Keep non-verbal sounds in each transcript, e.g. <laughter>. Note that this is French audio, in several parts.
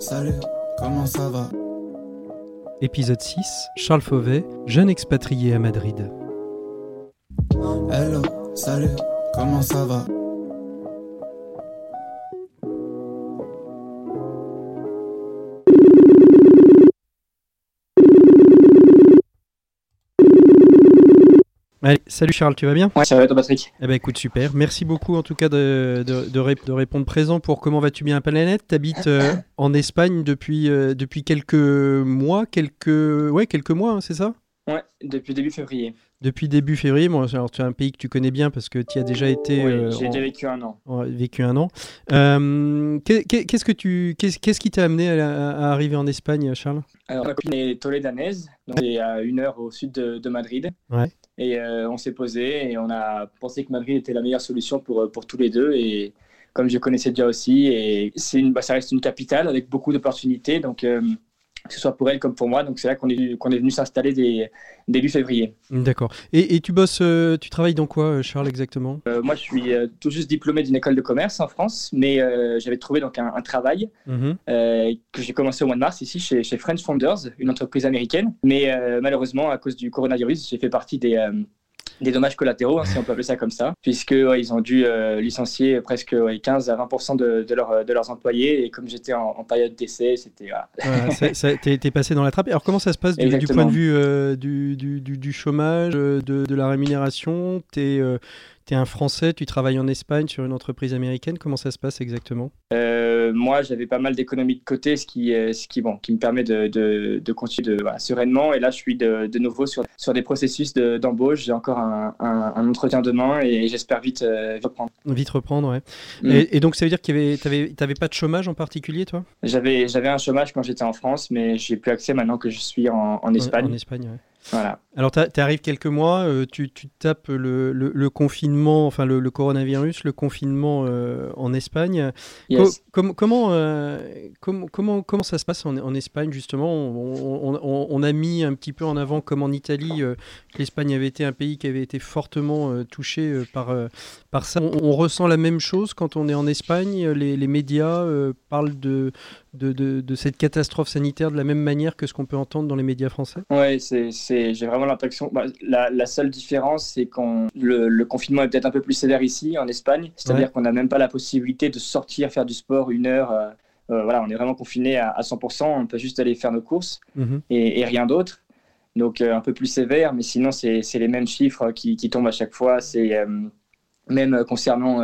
Salut, comment ça va? Épisode 6, Charles Fauvet, jeune expatrié à Madrid. Hello, salut, comment ça va? Allez, salut Charles, tu vas bien? Ouais, ça va toi Patrick? Eh ben écoute, super. Merci beaucoup en tout cas de, de, de, ré- de répondre présent pour Comment vas-tu bien la planète? T'habites euh, <laughs> en Espagne depuis, euh, depuis quelques mois, quelques... Ouais, quelques mois, hein, c'est ça? Ouais, depuis début février. Depuis début février, bon, alors tu as un pays que tu connais bien parce que tu y as déjà été Oui, euh, j'ai déjà vécu un an. en- vécu un an. Euh, qu'est- qu'est- Qu'est-ce que tu, qu'est-ce qui t'a amené à, à arriver en Espagne, Charles? Alors, ma copine est toledanaise, donc c'est à une heure au sud de, de Madrid. Ouais. Et euh, on s'est posé et on a pensé que Madrid était la meilleure solution pour, euh, pour tous les deux. Et comme je connaissais déjà aussi, et bah, ça reste une capitale avec beaucoup d'opportunités, donc euh, que ce soit pour elle comme pour moi. Donc c'est là qu'on est, qu'on est venu s'installer dès- début février. D'accord. Et, et tu bosses, euh, tu travailles dans quoi, euh, Charles, exactement? Euh, moi, je suis euh, tout juste diplômé d'une école de commerce en France, mais j'avais trouvé donc un, un travail Mhm. que j'ai commencé au mois de mars ici chez, chez French Founders, une entreprise américaine. Mais malheureusement, à cause du coronavirus, j'ai fait partie des, des dommages collatéraux, hein, si on peut appeler ça comme ça, puisque ouais, ils ont dû euh, licencier presque ouais, 15 à 20 de, de, leur- de leurs employés. Et comme j'étais en, en période d'essai, c'était voilà. T'es passé dans la trappe. Alors comment ça se passe du, point de vue euh, du, du, du- du chômage, euh, de, de la rémunération? T'es euh, t'es un Français, tu travailles en Espagne sur une entreprise américaine. Comment ça se passe exactement? Euh, moi, j'avais pas mal d'économies de côté, ce qui, ce qui, bon, qui me permet de, de, de continuer de, voilà, sereinement. Et là, je suis de, de nouveau sur, sur des processus de- d'embauche. J'ai encore un, un, un entretien demain et j'espère vite euh, reprendre. Vite reprendre, ouais. Mm. Et, et donc ça veut dire avait, t'avais, t'avais pas de chômage en particulier, toi? J'avais, j'avais un chômage quand j'étais en France, mais j'ai plus accès maintenant que je suis en, en Espagne. En, en Espagne, ouais. Voilà. Alors, tu arrives quelques mois, euh, tu, tu tapes le, le- le confinement, enfin le, le coronavirus, le confinement euh, en Espagne. Co- Yes. com- comment, euh, com- comment, comment ça se passe en, en Espagne, justement? On, on- on- on a mis un petit peu en avant, comme en Italie, que l'Espagne avait été un pays qui avait été fortement touché par, par ça. On, ressent la même chose quand on est en Espagne? Les, les médias parlent de, de, de- de cette catastrophe sanitaire de la même manière que ce qu'on peut entendre dans les médias français? C'est, c'est, j'ai vraiment l'impression. bah, la, la seule différence, c'est qu'on le, le confinement est peut-être un peu plus sévère ici, en Espagne. C'est-à-dire Ouais. qu'on n'a même pas la possibilité de sortir faire du sport une heure. euh, euh, voilà, on est vraiment confiné à, à 100%. On peut juste aller faire nos courses Mhm. et, et rien d'autre. Donc euh, un peu plus sévère, mais sinon c'est, c'est les mêmes chiffres qui, qui tombent à chaque fois. C'est même concernant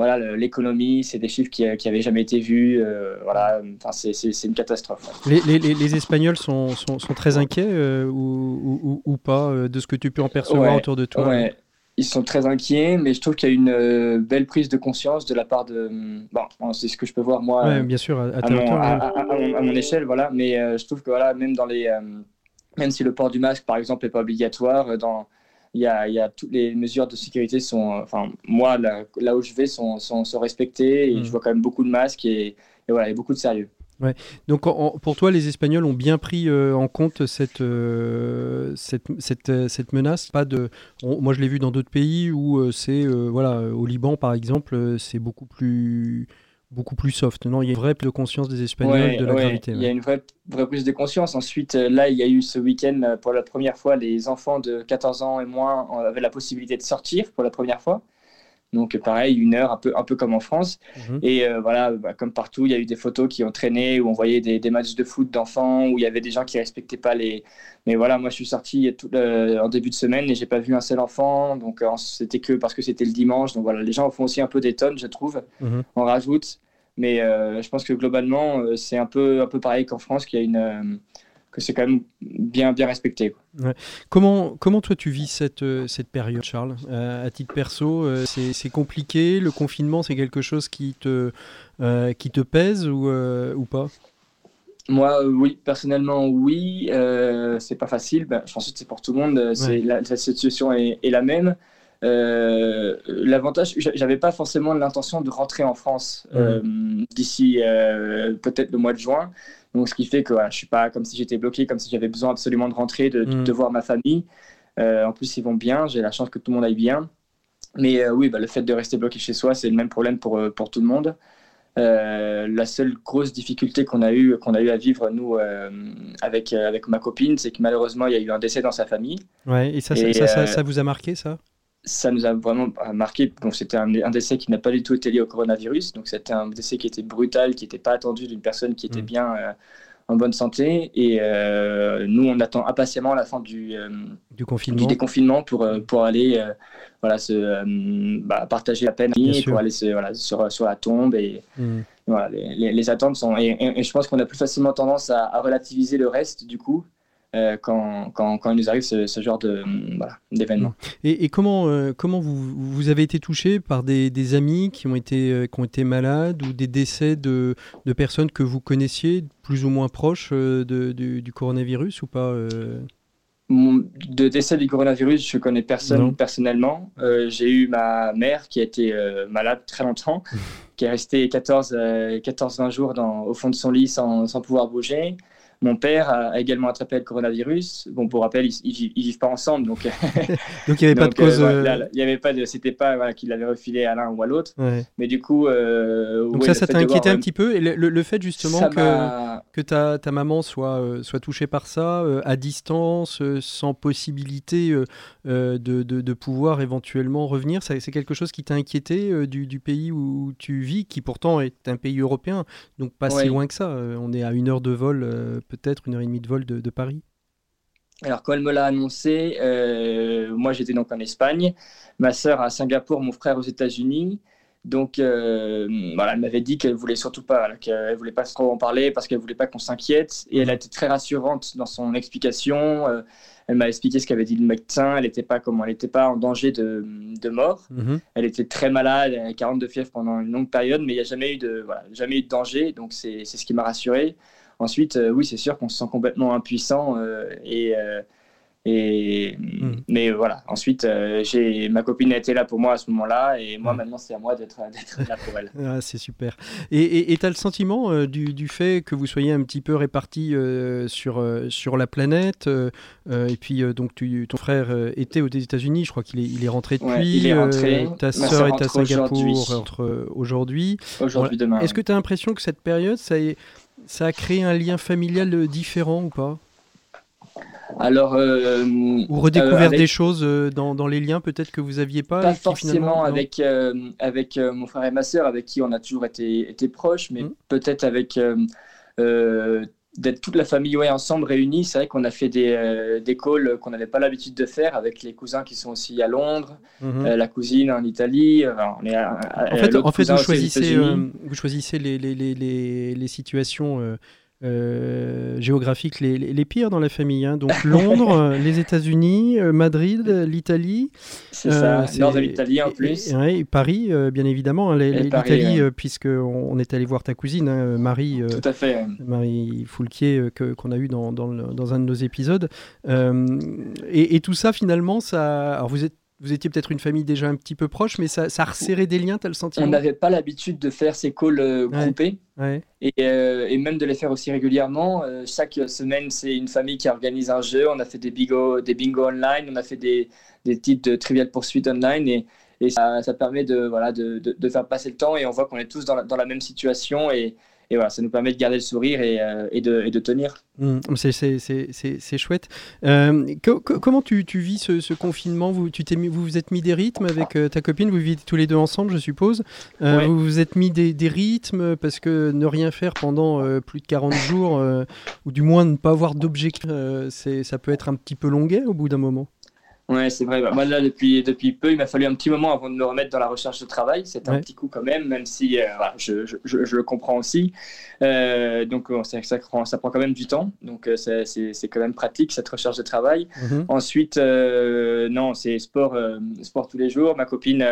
voilà l'économie, c'est des chiffres qui n'avaient jamais été vus. euh, voilà, enfin c'est, une catastrophe. ouais. Les, les- les- les Espagnols sont, sont, sont très inquiets euh, ou, ou- ou pas euh, de ce que tu peux en percevoir Ouais, autour de toi? Ouais, ils sont très inquiets, mais je trouve qu'il y a une euh, belle prise de conscience de la part de. Bon, c'est ce que je peux voir moi euh, bien sûr, à, mon, à- à- échelle, voilà. Mais euh, je trouve que voilà, même dans les, euh, même si le port du masque, par exemple, n'est pas obligatoire, euh, dans il y a, il y a toutes les mesures de sécurité sont, euh, enfin moi là, là où je vais sont, sont, sont respectées et Mm. je vois quand même beaucoup de masques et, et voilà, a beaucoup de sérieux. Donc en- pour toi, les Espagnols ont bien pris euh, en compte cette, euh, cette, cette, cette menace? Pas de, on- moi, je l'ai vu dans d'autres pays où euh, c'est, voilà, au Liban par exemple, c'est beaucoup plus, beaucoup plus soft. Non, il y a une vraie prise de conscience des Espagnols Ouais, de la ouais, gravité. Il ouais. y a une vraie, vraie prise de conscience. Ensuite, euh, là, il y a eu ce week-end, euh, pour la première fois, les enfants de 14 ans et moins euh, avaient la possibilité de sortir pour la première fois. Donc, pareil, une heure, un peu, un peu comme en France. Mhm. Et euh, voilà, bah, comme partout, il y a eu des photos qui ont traîné, où on voyait des, des matchs de foot d'enfants, où il y avait des gens qui respectaient pas les. Mais voilà, moi, je suis sorti tout, euh, en début de semaine et j'ai pas vu un seul enfant. Donc, euh, c'était que parce que c'était le dimanche. Donc, voilà, les gens font aussi un peu des tonnes, je trouve. Mhm. On rajoute. Mais je pense que globalement, c'est un peu, un peu pareil qu'en France, qu'il y a une, que c'est quand même bien, bien respecté. quoi. Comment, comment toi tu vis cette, euh, cette période, Charles? Euh, À titre perso, euh, c'est compliqué? Le confinement, c'est quelque chose qui te, euh, qui te pèse ou, ou pas? Moi, oui, personnellement, oui. C'est pas facile. Ben, je pense que c'est pour tout le monde. C'est la, situation est, la même. Euh, L'avantage, j'avais pas forcément l'intention de rentrer en France euh, d'ici euh, peut-être le mois de juin. Donc, ce qui fait que voilà, je suis pas comme si j'étais bloqué, comme si j'avais besoin absolument de rentrer, de, de, voir ma famille. en plus, ils vont bien. J'ai la chance que tout le monde aille bien. Mais oui, bah, le fait de rester bloqué chez soi, c'est le même problème pour, pour tout le monde. Euh, la seule grosse difficulté qu'on a eu qu'on a eu à vivre nous euh, avec euh, avec ma copine, c'est que malheureusement il y a eu un décès dans sa famille. Ouais, et ça, ça, ça, vous a marqué ça? Ça nous a vraiment marqué. Donc c'était un, décès qui n'a pas du tout été lié au coronavirus. Donc c'était un décès qui était brutal, qui n'était pas attendu d'une personne qui était mm. bien en bonne santé. Et nous, on attend impatiemment la fin du, du, confinement. déconfinement pour, pour aller voilà, se, euh, bah, partager la peine pour aller voilà, sur, sur la tombe. Et mm. voilà, les, les, attentes sont. Et, je pense qu'on a plus facilement tendance à, relativiser le reste, du coup. Euh, quand, quand, quand, il nous arrive ce, ce genre de voilà, d'événements. Et, et, comment, euh, comment vous, vous avez été touché par des, des amis qui ont, été, qui ont été malades ou des décès de, de personnes que vous connaissiez plus ou moins proches de, du, du, coronavirus ou pas de décès du coronavirus, je connais personne personnellement. Euh, j'ai eu ma mère qui a été euh, malade très longtemps, <laughs> qui est restée 14-20 euh, jours dans, au fond de son lit sans, sans pouvoir bouger. Mon père a, également attrapé le coronavirus. Bon, pour rappel, ils, ils, vivent pas ensemble, donc. <laughs> donc il n'y avait pas de <laughs> cause. il y avait pas de, c'était pas voilà, qu'il l'avait refilé à l'un ou à l'autre. Mais du coup. donc ça, ça t'a inquiété un petit peu, et le, le, fait justement que que ta, ta maman soit, euh, soit touchée par ça, euh, à distance, euh, sans possibilité de, de, de, pouvoir éventuellement revenir, c'est quelque chose qui t'a inquiété du, du, pays où tu vis, qui pourtant est un pays européen, donc pas si loin que ça. on est à une heure de vol, peut-être une heure et demie de vol de, de Paris? Alors quand elle me l'a annoncé, moi j'étais donc en Espagne, ma sœur à Singapour, mon frère aux États-Unis. Donc, euh, voilà, elle m'avait dit qu'elle voulait surtout pas, qu'elle voulait pas trop en parler parce qu'elle voulait pas qu'on s'inquiète. Et elle a été très rassurante dans son explication. Euh, elle m'a expliqué ce qu'avait dit le médecin. Elle n'était pas comment, elle n'était pas en danger de, de mort. Mhm. Elle était très malade, elle avait 42 fièvres pendant une longue période, mais il n'y a jamais eu de, voilà, jamais eu de danger. Donc, c'est ce qui m'a rassuré. Ensuite, euh, oui, c'est sûr qu'on se sent complètement impuissant et et, hmm. Mais voilà, ensuite, euh, j'ai ma copine été là pour moi à ce moment-là, et moi hmm. maintenant c'est à moi d'être <laughs> là pour elle. <laughs> ah, c'est super. Et tu as le sentiment euh, du, du, fait que vous soyez un petit peu répartis euh, sur, sur la planète, et puis donc tu, ton frère était aux États-Unis, je crois qu'il est, il est rentré depuis. il est rentré. ta soeur est à Singapour entre aujourd'hui. Aujourd'hui, demain. Est-ce que tu as l'impression que cette période, ça, ça a créé un lien familial différent ou pas? Alors, euh, ou redécouvert des choses euh, dans, dans, les liens peut-être que vous aviez pas. Pas forcément avec euh, avec mon frère et ma sœur, avec qui on a toujours été été proches, mais mmh. peut-être avec d'être toute la famille ouais, ensemble réunis. C'est vrai qu'on a fait des, des calls qu'on n'avait pas l'habitude de faire avec les cousins qui sont aussi à Londres, mmh. la cousine en Italie. on est en fait, en fait vous, choisissez, vous choisissez les, les, les, les situations euh, géographiques les, les, pires dans la famille. Hein. Donc Londres, euh, <laughs> les États-Unis, euh, Madrid, l'Italie. C'est ça, nord de l'Italie en plus. Et, Paris, bien évidemment. Hein, L'Italie, puisqu'on on est allé voir ta cousine, hein, Marie. Tout à fait. Marie Foulquier, qu'on a eu dans, dans, dans, un de nos épisodes. Et, et, tout ça, finalement, ça. Alors vous êtes vous étiez peut-être une famille déjà un petit peu proche, mais ça, ça resserré des liens, tu as le sentiment On n'avait pas l'habitude de faire ces calls euh, groupés Et, euh, et, même de les faire aussi régulièrement. Euh, chaque semaine, c'est une famille qui organise un jeu. On a fait des bingo, des bingo online, on a fait des, des titres de trivial poursuite online et, et ça, ça, permet de, voilà, de, de, de, faire passer le temps et on voit qu'on est tous dans la, dans la même situation et, et voilà, ça nous permet de garder le sourire et, euh, et, de, et de, tenir. Mmh, c'est chouette. Euh, comment tu, tu, vis ce, ce confinement? Vous, tu mis, vous vous êtes mis des rythmes avec euh, ta copine? Vous vivez tous les deux ensemble, je suppose. Vous vous êtes mis des, des, rythmes parce que ne rien faire pendant plus de 40 jours, ou du moins ne pas avoir d'objectif, ça peut être un petit peu longuet au bout d'un moment Ouais, c'est vrai. Bah, moi, là, depuis, depuis peu, il m'a fallu un petit moment avant de me remettre dans la recherche de travail. C'est un petit coup quand même, même si euh, je, je, je, le comprends aussi. Euh, donc, ça, ça, prend, ça prend quand même du temps. Donc, euh, c'est quand même pratique, cette recherche de travail. Mhm. Ensuite, non, c'est sport, sport tous les jours. Ma copine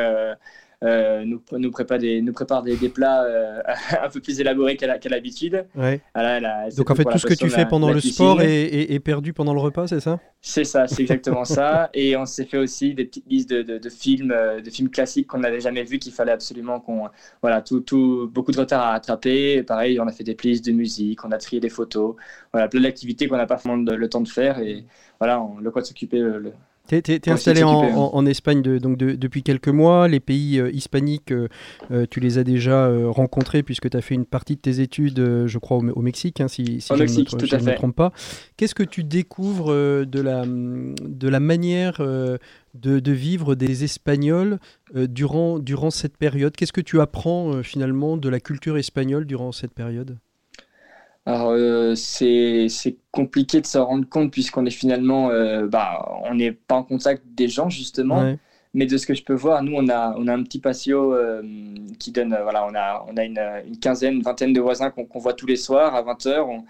nous, nous prépare des, nous prépare des, des plats euh, <laughs> un peu plus élaborés qu'à l'habitude. Ouais. Voilà, elle a- c'est Donc en fait, tout ce que tu fais pendant le sport est, est- est perdu pendant le repas, c'est ça? C'est ça, c'est exactement ça. Et on s'est fait aussi des petites listes de, de- de films, euh, de films classiques qu'on n'avait jamais vus, qu'il fallait absolument qu'on, voilà, tout, tout, beaucoup de retard à rattraper. Et pareil, on a fait des playlists de musique, on a trié des photos, voilà, plein d'activités qu'on n'a pas de- le temps de faire. Et voilà, on, le quoi de s'occuper. euh, Le, T'es t'es- t'es installé en, hein. en- en Espagne de- donc de- depuis quelques mois. Les pays euh, hispaniques, euh, euh, tu les as déjà euh, rencontrés puisque tu as fait une partie de tes études, je crois, au, au Mexique, hein, si, si Au je ne Mexique, me, tout à trompe pas. Qu'est-ce que tu découvres de, la, de la manière de, de vivre des Espagnols durant, durant cette période? Qu'est-ce que tu apprends finalement de la culture espagnole durant cette période? Alors, euh, c'est c'est compliqué de s'en rendre compte puisqu'on est finalement, euh, bah, on n'est pas en contact des gens justement. Ouais. Mais de ce que je peux voir, nous, on a, on a un petit patio euh, qui donne, voilà, on a, on a une, une quinzaine, une vingtaine de voisins qu'on voit tous les soirs à 20h. On,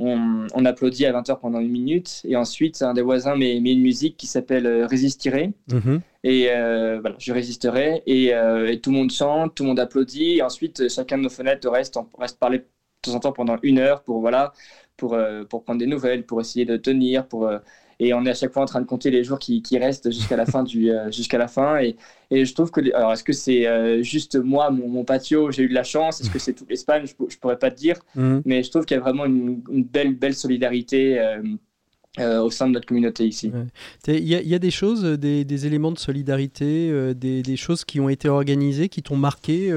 on, on applaudit à 20h pendant une minute. Et ensuite, un des voisins met, met une musique qui s'appelle Résistirai. Mhm. Et euh, voilà, je résisterai. Et, euh, et tout le monde chante, tout le monde applaudit. Et ensuite, chacun de nos fenêtres reste, on reste parler temps en temps pendant une heure pour, voilà, pour, euh, pour prendre des nouvelles, pour essayer de tenir. Pour, euh, et on est à chaque fois en train de compter les jours qui, qui restent jusqu'à la fin. Du, euh, <laughs> jusqu'à la fin. Et, et je trouve que. Alors, est-ce que c'est euh, juste moi, mon, mon patio, j'ai eu de la chance? Est-ce que c'est toute l'Espagne? Je ne pourrais pas te dire. Mhm. Mais je trouve qu'il y a vraiment une, une belle, belle solidarité euh, euh, au sein de notre communauté ici. Il y, a- des choses, euh, des, éléments de solidarité, euh, des, choses qui ont été organisées, qui t'ont marqué,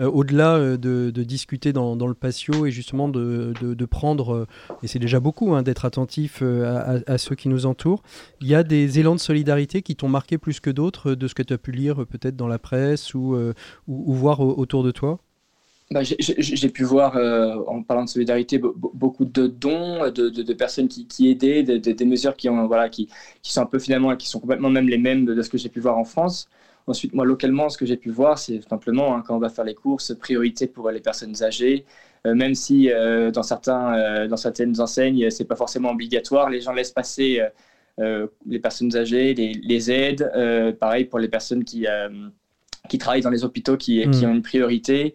au-delà de, discuter dans, le patio et justement de, prendre, et c'est déjà beaucoup, hein, d'être attentif à, ceux qui nous entourent. Il y a des élans de solidarité qui t'ont marqué plus que d'autres, de ce que tu as pu lire peut-être dans la presse ou, voir au- autour de toi? Bah, j'ai- pu voir, euh, en parlant de solidarité, be- be- beaucoup de dons, de, personnes qui, aidaient, de- de- des mesures qui, ont, voilà, qui, qui sont un peu finalement, qui sont complètement même les mêmes de, ce que j'ai pu voir en France. Ensuite, moi, localement, ce que j'ai pu voir, c'est simplement, hein, quand on va faire les courses, priorité pour les personnes âgées. Euh, même si euh, dans, certains, dans certaines enseignes, c'est pas forcément obligatoire, les gens laissent passer les personnes âgées, les, les aides. Pareil pour les personnes qui, qui travaillent dans les hôpitaux, qui, qui Mm. ont une priorité.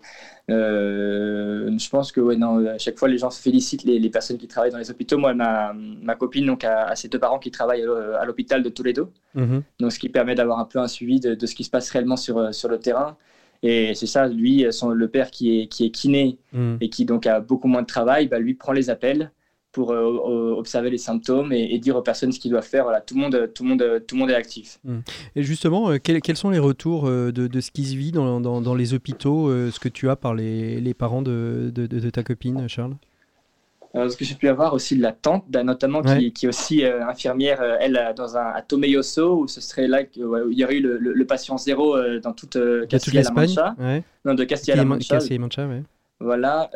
Euh, je pense que ouais, non, à chaque fois, les gens félicitent les, les personnes qui travaillent dans les hôpitaux. Moi, ma, ma copine donc, a, a ses deux parents qui travaillent euh, à l'hôpital de Toledo, Mhm. donc, ce qui permet d'avoir un peu un suivi de, de ce qui se passe réellement sur, euh, sur le terrain. Et c'est ça, lui, son, le père qui est, qui est kiné Mhm. et qui donc a beaucoup moins de travail, bah, lui prend les appels pour euh, observer les symptômes et, et dire aux personnes ce qu'ils doivent faire. Voilà, tout le monde, tout le monde, tout le monde est actif. Et justement, euh, quels, quels sont les retours euh, de, de ce qui se vit dans, dans- dans les hôpitaux, euh, ce que tu as par les, les parents de, de- de- de ta copine, Charles? Ce que j'ai pu avoir aussi de la tante, bah, notamment qui, Ouais. qui est aussi infirmière, elle, dans un, à Tomelloso, où ce serait là que, ouais, où il y aurait eu le, le- le patient zéro dans toute Castilla-La Mancha. ouais. Non, de Castilla-La Castilla- Mancha. Castilla-La Mancha. Voilà,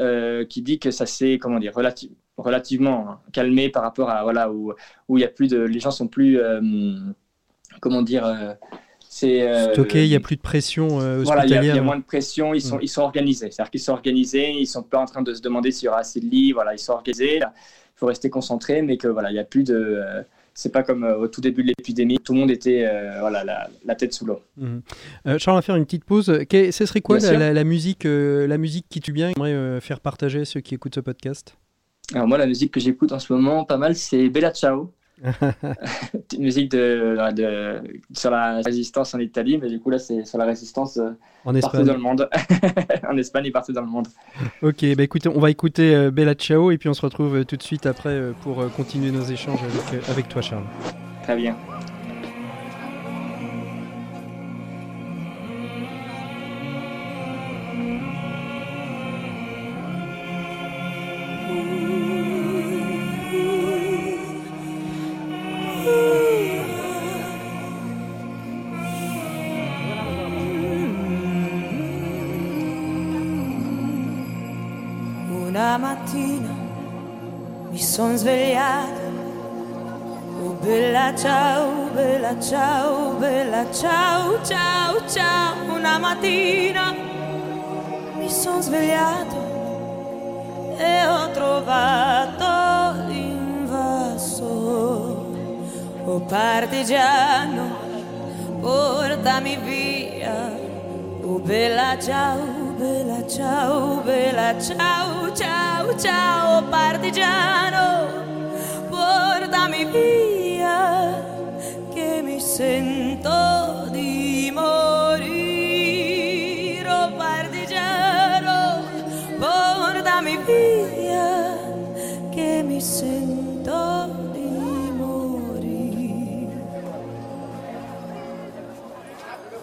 qui dit que ça s'est, comment dire, relati- relativement hein, calmé par rapport à, voilà, où, où il y a plus de, les gens sont plus, euh, comment dire, euh, c'est... euh, Stocké, il n'y a plus de pression euh, voilà, il y, a- il y hospitalière. a moins de pression, ils sont, Mm. ils sont organisés. C'est-à-dire qu'ils sont organisés, ils sont pas en train de se demander s'il y aura assez de lits, voilà, ils sont organisés. Il faut rester concentré, mais que voilà, il y a plus de. c'est pas comme au tout début de l'épidémie, tout le monde était euh, voilà, la, la tête sous l'eau. Euh, Charles, on va faire une petite pause. Que- ce serait quoi la, sûr. la- la musique, euh, la musique qui tue bien? Et aimerais euh, faire partager à ceux qui écoutent ce podcast Alors moi, la musique que j'écoute en ce moment pas mal, c'est Bella Ciao. <laughs> Petite musique de, de, sur la résistance en Italie, mais du coup là, c'est sur la résistance euh, En partout dans le monde. <laughs> en Espagne et partout dans le monde. Ok, bah écoutez, on va écouter euh, Bella Ciao et puis on se retrouve euh, tout de suite après pour continuer nos échanges avec, avec toi, Charles. Très bien. Svegliata. Oh bella ciao, bella ciao, bella ciao, ciao, ciao. Una mattina mi son svegliata e ho trovato l'invaso. Oh partigiano, portami via. bella ciao, bella ciao, bella ciao, ciao, ciao, partigiano, portami via, che mi sento di morire, oh partigiano, portami via, che mi sento di morire.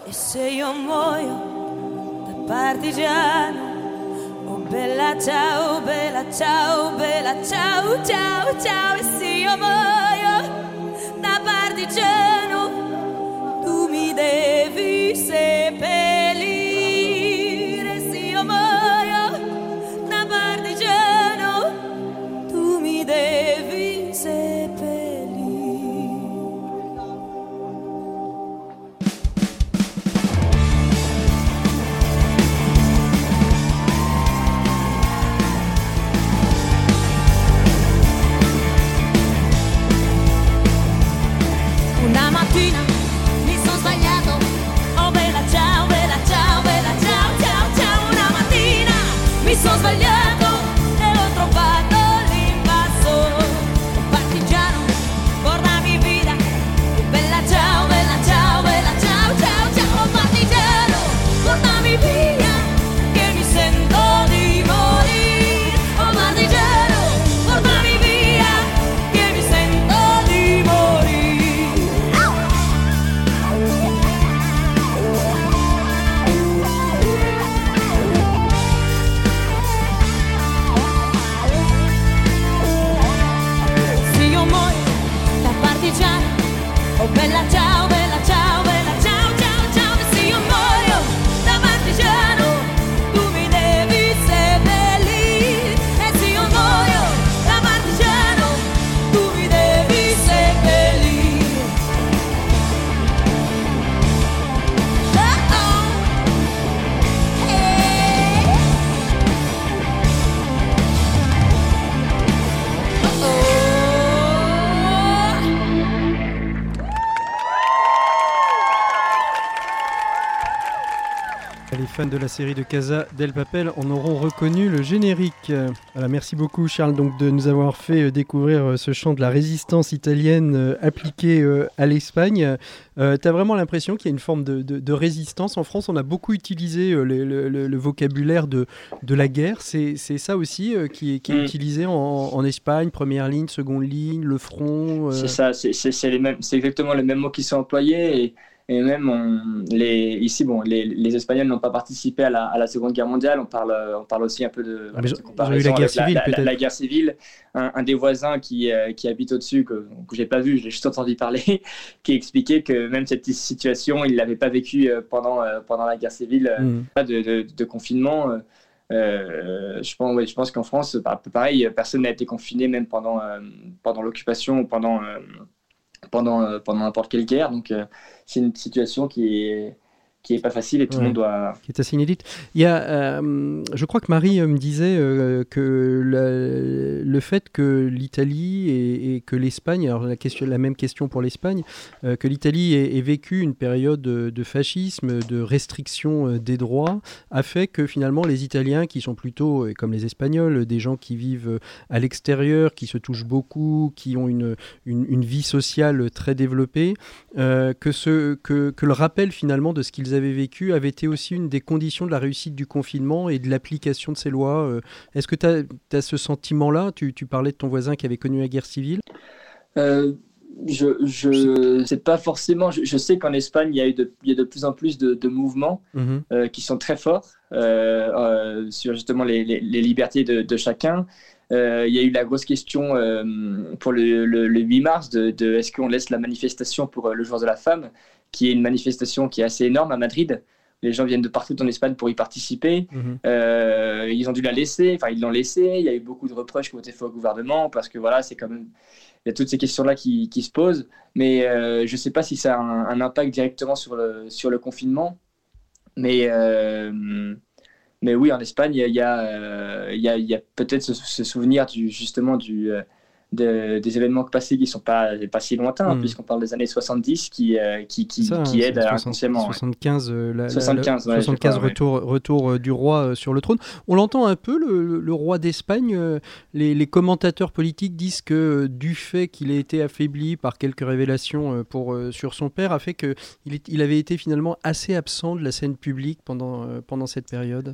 E se io muoio da partigiano, bella ciao, bella ciao, bella ciao, ciao, ciao, e se io muoio da partigiano, tu mi devi seppellire, fans de la série de Casa del Papel en auront reconnu le générique. Voilà, merci beaucoup Charles donc de nous avoir fait euh, découvrir euh, ce chant de la résistance italienne euh, appliqué euh, à l'Espagne. Euh, tu as vraiment l'impression qu'il y a une forme de, de- de résistance. En France, on a beaucoup utilisé le, le- le- le vocabulaire de, de la guerre. C'est ça aussi qui est, qui est Mm. utilisé en, en Espagne, première ligne, seconde ligne, le front. euh, C'est ça, c'est- exactement les mêmes mots qui sont employés et, et même on- les, ici, bon, les, les Espagnols n'ont pas participé à la, à la Seconde Guerre mondiale. On parle, on parle aussi un peu de, Ah, de comparaison la guerre avec civile, la, guerre civile. Un, un des voisins qui, euh, qui habite au-dessus, que, que j'ai pas vu, j'ai juste entendu parler, <laughs> qui expliquait que même cette situation, il l'avait pas vécu euh, pendant, euh, pendant la guerre civile. mm. pas de, de- de confinement. euh, je pense, ouais, je pense qu'en France, pareil, personne n'a été confiné même pendant, pendant l'occupation ou pendant, pendant, euh, pendant n'importe quelle guerre. Donc, euh, c'est une situation qui est, qui est pas facile et tout Ouais. le monde doit. qui est assez inédite. Il y a, euh, je crois que Marie euh, me disait euh, que la- le fait que l'Italie et, et que l'Espagne, alors la, question, la même question pour l'Espagne, euh, que l'Italie ait, ait vécu une période de, de fascisme, de restriction des droits, a fait que finalement les Italiens, qui sont plutôt, comme les Espagnols, des gens qui vivent à l'extérieur, qui se touchent beaucoup, qui ont une, une, une vie sociale très développée, que, ce, que, que le rappel finalement de ce qu'ils avaient vécu avait été aussi une des conditions de la réussite du confinement et de l'application de ces lois. euh. Est-ce que tu as, ce sentiment-là? Tu, tu parlais de ton voisin qui avait connu la guerre civile. Euh, je, je sais pas forcément. Je, je sais qu'en Espagne, il y a eu de, il y a de plus en plus de, de mouvements Mhm. euh, qui sont très forts euh, sur justement les, les- les libertés de, de chacun. Euh, il y a eu la grosse question euh, pour le, le- le 8 mars de, de est-ce qu'on laisse la manifestation pour euh, le jour de la femme, qui est une manifestation qui est assez énorme à Madrid. Les gens viennent de partout en Espagne pour y participer. Mhm. Euh, ils ont dû la laisser, enfin ils l'ont laissée. Il y a eu beaucoup de reproches qui ont été faits au gouvernement parce que voilà, c'est quand même il y a toutes ces questions-là qui, qui se posent. Mais euh, je ne sais pas si ça a un, un impact directement sur le, sur le confinement. Mais, euh, mais oui, en Espagne, il y a, il y a, il y a peut-être ce, ce souvenir du, justement du, de- des événements passés qui sont pas, pas si lointains, Mm. puisqu'on parle des années 70 qui, euh, qui, qui, Ça, qui hein, aident inconsciemment. ouais. 75, euh, la- la- 75, la- ouais, je 75 crois, ouais. retour, retour euh, du roi euh, sur le trône. On l'entend un peu, le, roi d'Espagne. les, les commentateurs politiques disent que du fait qu'il ait été affaibli par quelques révélations pour, sur son père, a fait qu'il il avait été finalement assez absent de la scène publique pendant, pendant cette période.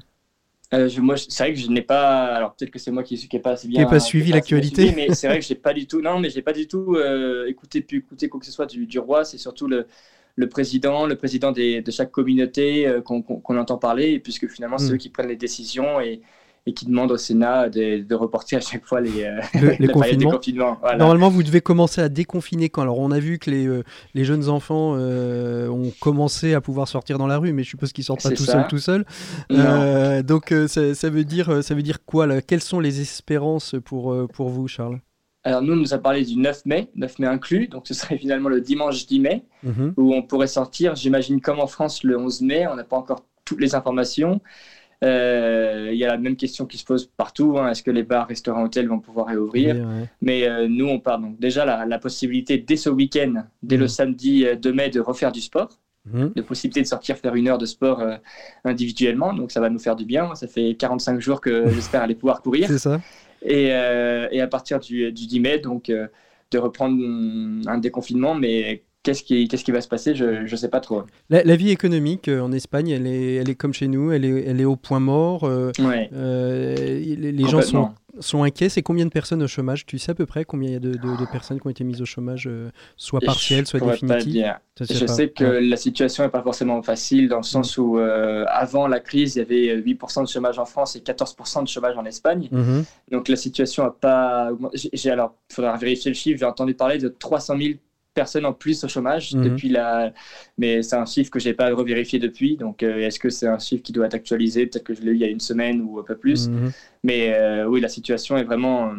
Euh, je- moi, je- c'est vrai que je n'ai pas. Alors peut-être que c'est moi qui n'ai pas assez bien. Qui n'ai pas suivi l'actualité. Mais c'est vrai que j'ai pas du tout. Non, mais j'ai pas du tout euh, écouté, pu écouter quoi que ce soit du, du roi. C'est surtout le, le président, le président des, de chaque communauté euh, qu'on entend parler, puisque finalement c'est Mm. eux qui prennent les décisions et, et qui demandent au Sénat de, de reporter à chaque fois les, euh, Le- les <laughs> des confinements. Voilà. Normalement, vous devez commencer à déconfiner quand. Alors, on a vu que les, euh, les jeunes enfants euh, ont commencé à pouvoir sortir dans la rue, mais je suppose qu'ils sortent pas tout seuls, tout seuls. Donc, ça, ça veut dire, ça veut dire quoi là? Quelles sont les espérances pour, pour vous, Charles? Alors nous, on nous a parlé du 9 mai, 9 mai inclus, donc ce serait finalement le dimanche 10 mai. Mhm. où on pourrait sortir, j'imagine comme en France le 11 mai, on n'a pas encore toutes les informations. Euh, Il y a la même question qui se pose partout, hein, est-ce que les bars, restaurants, hôtels vont pouvoir réouvrir ouais. Mais euh, nous, on parle donc déjà la, la possibilité dès ce week-end, dès le Mhm. samedi euh, 2 mai, de refaire du sport, Mhm. de possibilité de sortir faire une heure de sport euh, individuellement, donc ça va nous faire du bien. Ça fait 45 jours que <laughs> j'espère aller pouvoir courir. C'est ça. Et, euh, et à partir du, du 10 mai, donc euh, de reprendre un déconfinement, mais qu'est-ce qui, qu'est-ce qui va se passer Je ne sais pas trop. La, la vie économique euh, en Espagne, elle est, elle est comme chez nous, elle est, elle est au point mort. euh, Ouais. euh, les les gens sont, inquiets. C'est combien de personnes au chômage? Tu sais à peu près combien il y a de, de- de personnes qui ont été mises au chômage, euh, soit Je partiel, soit. Ça, Je pas. sais que Ouais. la situation n'est pas forcément facile dans le sens où euh, avant la crise, il y avait 8% de chômage en France et 14% de chômage en Espagne. Mhm. Donc la situation n'a pas. j'ai- J'ai alors, il faudra vérifier le chiffre. J'ai entendu parler de 300 000 personnes en plus au chômage Mhm. depuis la. Mais c'est un chiffre que j'ai pas revérifié depuis. Donc euh, est-ce que c'est un chiffre qui doit être actualisé? Peut-être que je l'ai eu il y a une semaine ou un peu plus. Mhm. Mais euh, oui, la situation est vraiment,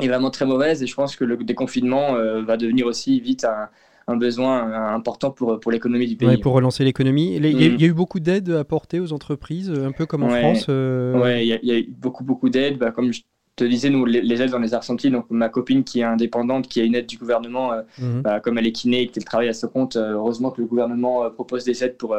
est vraiment très mauvaise et je pense que le déconfinement euh, va devenir aussi vite un, un besoin important pour, pour l'économie du pays. Ouais, pour relancer l'économie. Les- Il y, a- Mhm. il y a eu beaucoup d'aides apportées aux entreprises, un peu comme en Ouais. France. euh, Ouais, il y, a- il y a eu beaucoup, beaucoup d'aides. Bah, comme je te disais, nous, les, les aides, on les a ressenties. Donc, ma copine qui est indépendante, qui a une aide du gouvernement, euh, mhm. bah, comme elle est kiné et qu'elle travaille à ce compte, euh, heureusement que le gouvernement euh, propose des aides pour,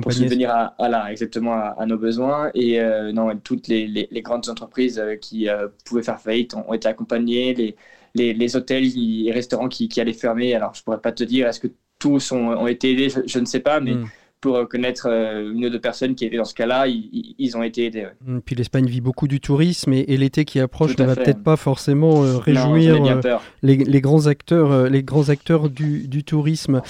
pour subvenir à, à la- exactement à, à nos besoins. Et non, toutes les, les- les grandes entreprises qui pouvaient faire faillite ont, ont été accompagnées. Les, les, les hôtels et restaurants qui, qui allaient fermer. Alors, je pourrais pas te dire, est-ce que tous ont, ont été aidés? Je, je ne sais pas, mais Mhm. Pour connaître euh, une ou deux personnes qui étaient dans ce cas-là, ils, ont été aidés. ouais. Mhm. Puis l'Espagne vit beaucoup du tourisme et, et l'été qui approche ne va peut-être pas forcément euh, réjouir euh, les, les grands acteurs, euh, les grands acteurs du, du tourisme.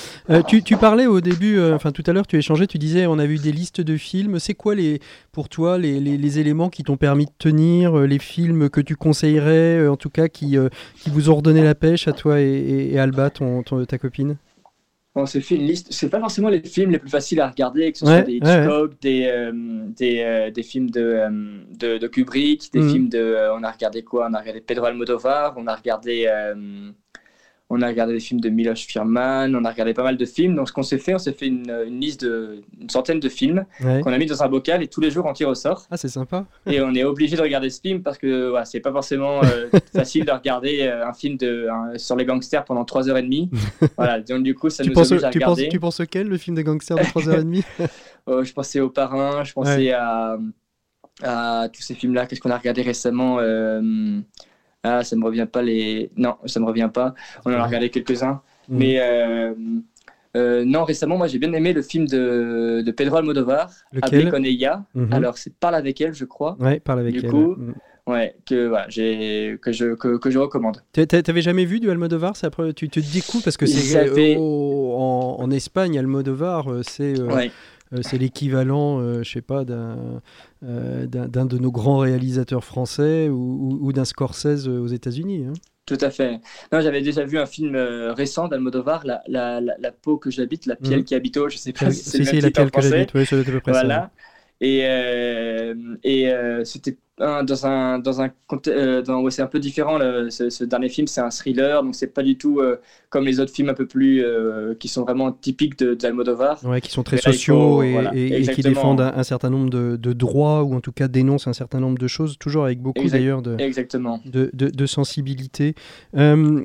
Tu, tu parlais au début, enfin tout à l'heure, tu échangeais, tu disais, on a vu des listes de films. C'est quoi les, pour toi les, les- les éléments qui t'ont permis de tenir, les films que tu conseillerais, en tout cas qui, qui vous ont redonné la pêche à toi et, et- et Alba, ton, ton- ta copine? On s'est fait une liste. C'est pas forcément les films les plus faciles à regarder, que ce Ouais, soit des ouais. Hitchcock, des, euh, des, euh, des films de, euh, de, de Kubrick, des Mhm. films de. on a regardé quoi? On a regardé Pedro Almodovar, on a regardé. On a regardé des films de Miloš Firman, on a regardé pas mal de films. Donc, ce qu'on s'est fait, on s'est fait une, une liste de une centaine de films Ouais. qu'on a mis dans un bocal et tous les jours on tire au sort. Ah, c'est sympa. Et on est obligé de regarder ce film parce que c'est pas forcément euh, <laughs> facile de regarder euh, un film de, un- sur les gangsters pendant 3h30. <laughs> voilà, donc du coup, ça Tu nous penses, oblige à tu, penses, tu penses auquel, le film des gangsters de 3h30 Euh, <laughs> je pensais au Parrain, je pensais à, à tous ces films-là. Qu'est-ce qu'on a regardé récemment euh, Ah, ça me revient pas les. Non, ça me revient pas. On en a regardé quelques-uns. Mhm. Mais euh, euh, non, récemment, moi j'ai bien aimé le film de, de Pedro Almodovar, Lequel Coneilla. Mhm. Alors, c'est Parle avec elle, je crois. Ouais, parle avec Du elle. coup, Mhm. Ouais, que, voilà, j'ai, que, je, que, que je recommande. T'a- t'a- T'avais jamais vu du Almodovar c'est après, tu te découvres parce que c'est au- en, en Espagne Almodovar euh, c'est euh, Ouais. Euh, c'est l'équivalent euh, je sais pas d'un euh, d'un de nos grands réalisateurs français ou, ou- ou d'un Scorsese aux États-Unis. hein. Tout à fait. Non, j'avais déjà vu un film euh, récent d'Almodovar, la, la, la, la peau que j'habite, la pielle Mhm. qui habite, je sais pas si c'est Si la pielle que j'habite, c'est à peu près ça. Voilà. Et, euh, et euh, c'était un- dans un dans un euh, ouais, c'est un peu différent. ce, ce dernier film, c'est un thriller, donc c'est pas du tout euh, comme les autres films un peu plus euh, qui sont vraiment typiques de d'Almodovar. Ouais, qui sont très sociaux et, voilà, et- et qui défendent un, un certain nombre de, de droits ou en tout cas dénoncent un certain nombre de choses, toujours avec beaucoup d'ailleurs de, de, de- de sensibilité. Euh,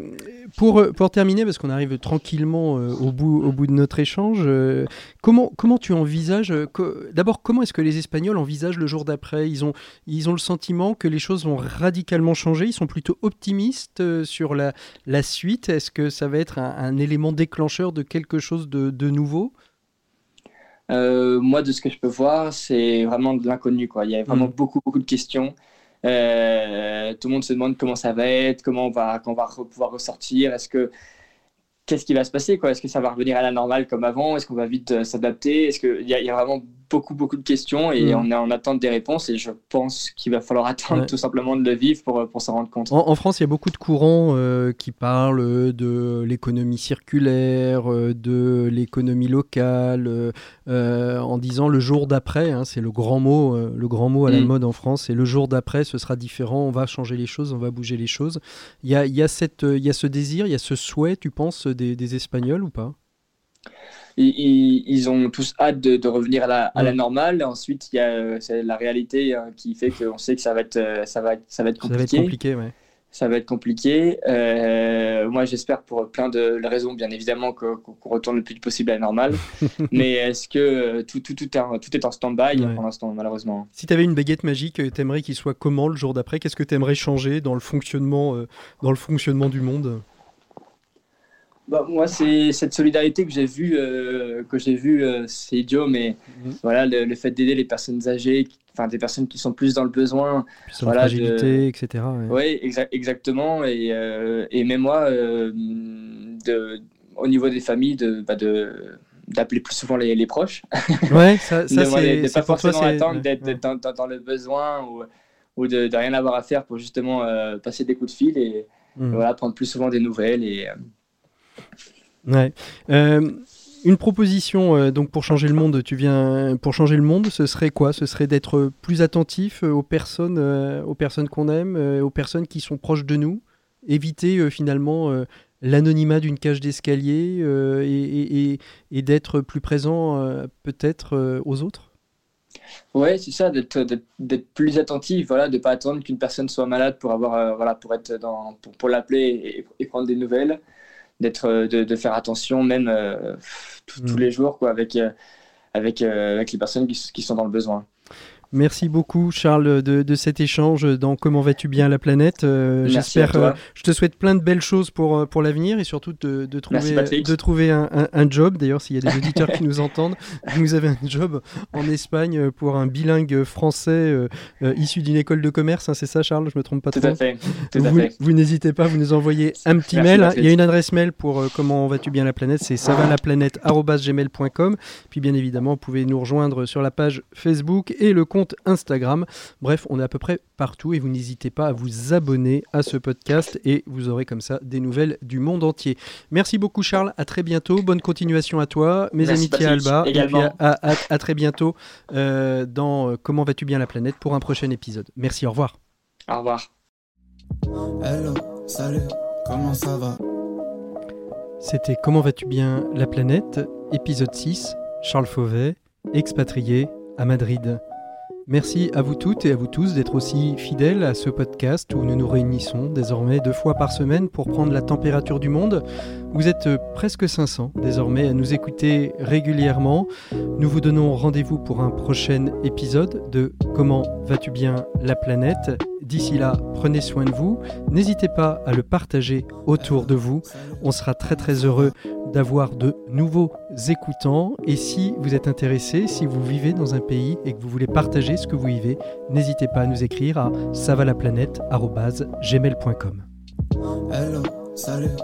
pour, pour terminer, parce qu'on arrive tranquillement au, bout, au bout de notre échange, comment, comment tu envisages, d'abord comment est-ce que les Espagnols envisagent le jour d'après? Ils ont, ils ont le sentiment que les choses vont radicalement changer, ils sont plutôt optimistes euh, sur la, la suite, est-ce que ça va être un, un élément déclencheur de quelque chose de, de nouveau? Euh, moi, de ce que je peux voir, c'est vraiment de l'inconnu, quoi. Il y a vraiment Mm. beaucoup, beaucoup de questions. Euh, tout le monde se demande comment ça va être, comment on va, quand on va pouvoir ressortir. Est-ce que qu'est-ce qui va se passer, quoi? Est-ce que ça va revenir à la normale comme avant? Est-ce qu'on va vite euh, s'adapter? Est-ce que il y, y a vraiment beaucoup, beaucoup de questions et Mm. on est en attente des réponses. Et je pense qu'il va falloir <laughs> attendre Ouais. tout simplement de le vivre pour, pour s'en rendre compte. En, en France, il y a beaucoup de courants euh, qui parlent de l'économie circulaire, euh, de l'économie locale, euh, euh, en disant le jour d'après, hein, c'est le grand mot, euh, le grand mot à la Mm. mode en France, et le jour d'après, ce sera différent, on va changer les choses, on va bouger les choses. Il y a, il y a cette, euh, il y a ce désir, il y a ce souhait, tu penses, des, des Espagnols ou pas? Ils, ont tous hâte de, de revenir à la, à la normale. Ensuite, il y a euh, la réalité euh, qui fait qu'on sait que ça va être, euh, ça va être, ça va être Ça va compliqué. être compliqué, ouais. Ça va être compliqué. Euh, moi, j'espère pour plein de raisons, bien évidemment, qu'on retourne le plus possible à la normale. <laughs> Mais est-ce que tout, tout, tout, est en, tout est en stand-by Ouais. pour l'instant, malheureusement? Si tu avais une baguette magique, euh, t'aimerais qu'il soit comment le jour d'après? Qu'est-ce que t'aimerais changer dans le fonctionnement, euh, dans le fonctionnement du monde? Bah, Moi, c'est cette solidarité que j'ai vue, euh, que j'ai vue, euh, c'est idiot, mais Mhm. voilà, le, le fait d'aider les personnes âgées, enfin des personnes qui sont plus dans le besoin, sur Voilà, de- etc. ouais. Oui, exactement. Et, euh, et même moi, euh, de, au niveau des familles, de, bah, de, d'appeler plus souvent les, les proches. <laughs> Ouais, ça, <laughs> ça c'est pas forcément attendre d'être ouais. dans, dans- dans le besoin ou, ou de, rien avoir à faire pour justement euh, passer des coups de fil et, Mm. voilà, prendre plus souvent des nouvelles. Et, Ouais. Euh, une proposition euh, donc pour changer le monde, tu viens pour changer le monde, ce serait quoi? Ce serait d'être plus attentif euh, aux personnes, aux personnes qu'on aime, aux personnes qui sont proches de nous, éviter finalement l'anonymat d'une cage d'escalier et, d'être plus présent peut-être aux autres? Ouais, c'est ça, d'être plus attentif, voilà, de pas attendre qu'une personne soit malade pour avoir, voilà, pour être dans, pour, l'appeler et prendre des nouvelles, d'être, euh, de, de faire attention même euh, tous- tous Mm. les jours, quoi, avec, euh, avec, avec les personnes qui sont dans le besoin. Merci beaucoup Charles de, de cet échange dans Comment vas-tu bien la planète. Euh, J'espère, euh, je te souhaite plein de belles choses pour, euh, pour l'avenir et surtout de, de trouver, Merci, de trouver un, un- un job. D'ailleurs, s'il y a des auditeurs qui <laughs> nous entendent, vous avez un job en Espagne pour un bilingue français euh, issu d'une école de commerce. hein, c'est ça Charles, je me trompe pas Tout trop à fait, tout à vous, fait. vous n'hésitez pas, vous nous envoyez un petit Merci, mail. hein. Il y a une adresse mail pour comment vas-tu bien la planète, c'est savalaplanète@gmail.com. Puis bien évidemment, vous pouvez nous rejoindre sur la page Facebook et le compte Instagram. Bref, on est à peu près partout et vous n'hésitez pas à vous abonner à ce podcast et vous aurez comme ça des nouvelles du monde entier. Merci beaucoup Charles, à très bientôt, bonne continuation à toi, mes Merci, amitiés Patrick, Alba, et puis également. à, à- à très bientôt euh, dans euh, Comment vas-tu bien la planète pour un prochain épisode. Merci, au revoir. Au revoir. Hello, salut, comment ça va? C'était Comment vas-tu bien la planète, épisode 6, Charles Fauvet, expatrié à Madrid. Merci à vous toutes et à vous tous d'être aussi fidèles à ce podcast où nous nous réunissons désormais deux fois par semaine pour prendre la température du monde. Vous êtes presque 500 désormais à nous écouter régulièrement. Nous vous donnons rendez-vous pour un prochain épisode de Comment vas-tu bien la planète? D'ici là, prenez soin de vous. N'hésitez pas à le partager autour de vous. On sera très très heureux d'avoir de nouveaux écoutants. Et si vous êtes intéressé, si vous vivez dans un pays et que vous voulez partager ce que vous vivez, n'hésitez pas à nous écrire à savalaplanète.gmail.com. Hello, salut,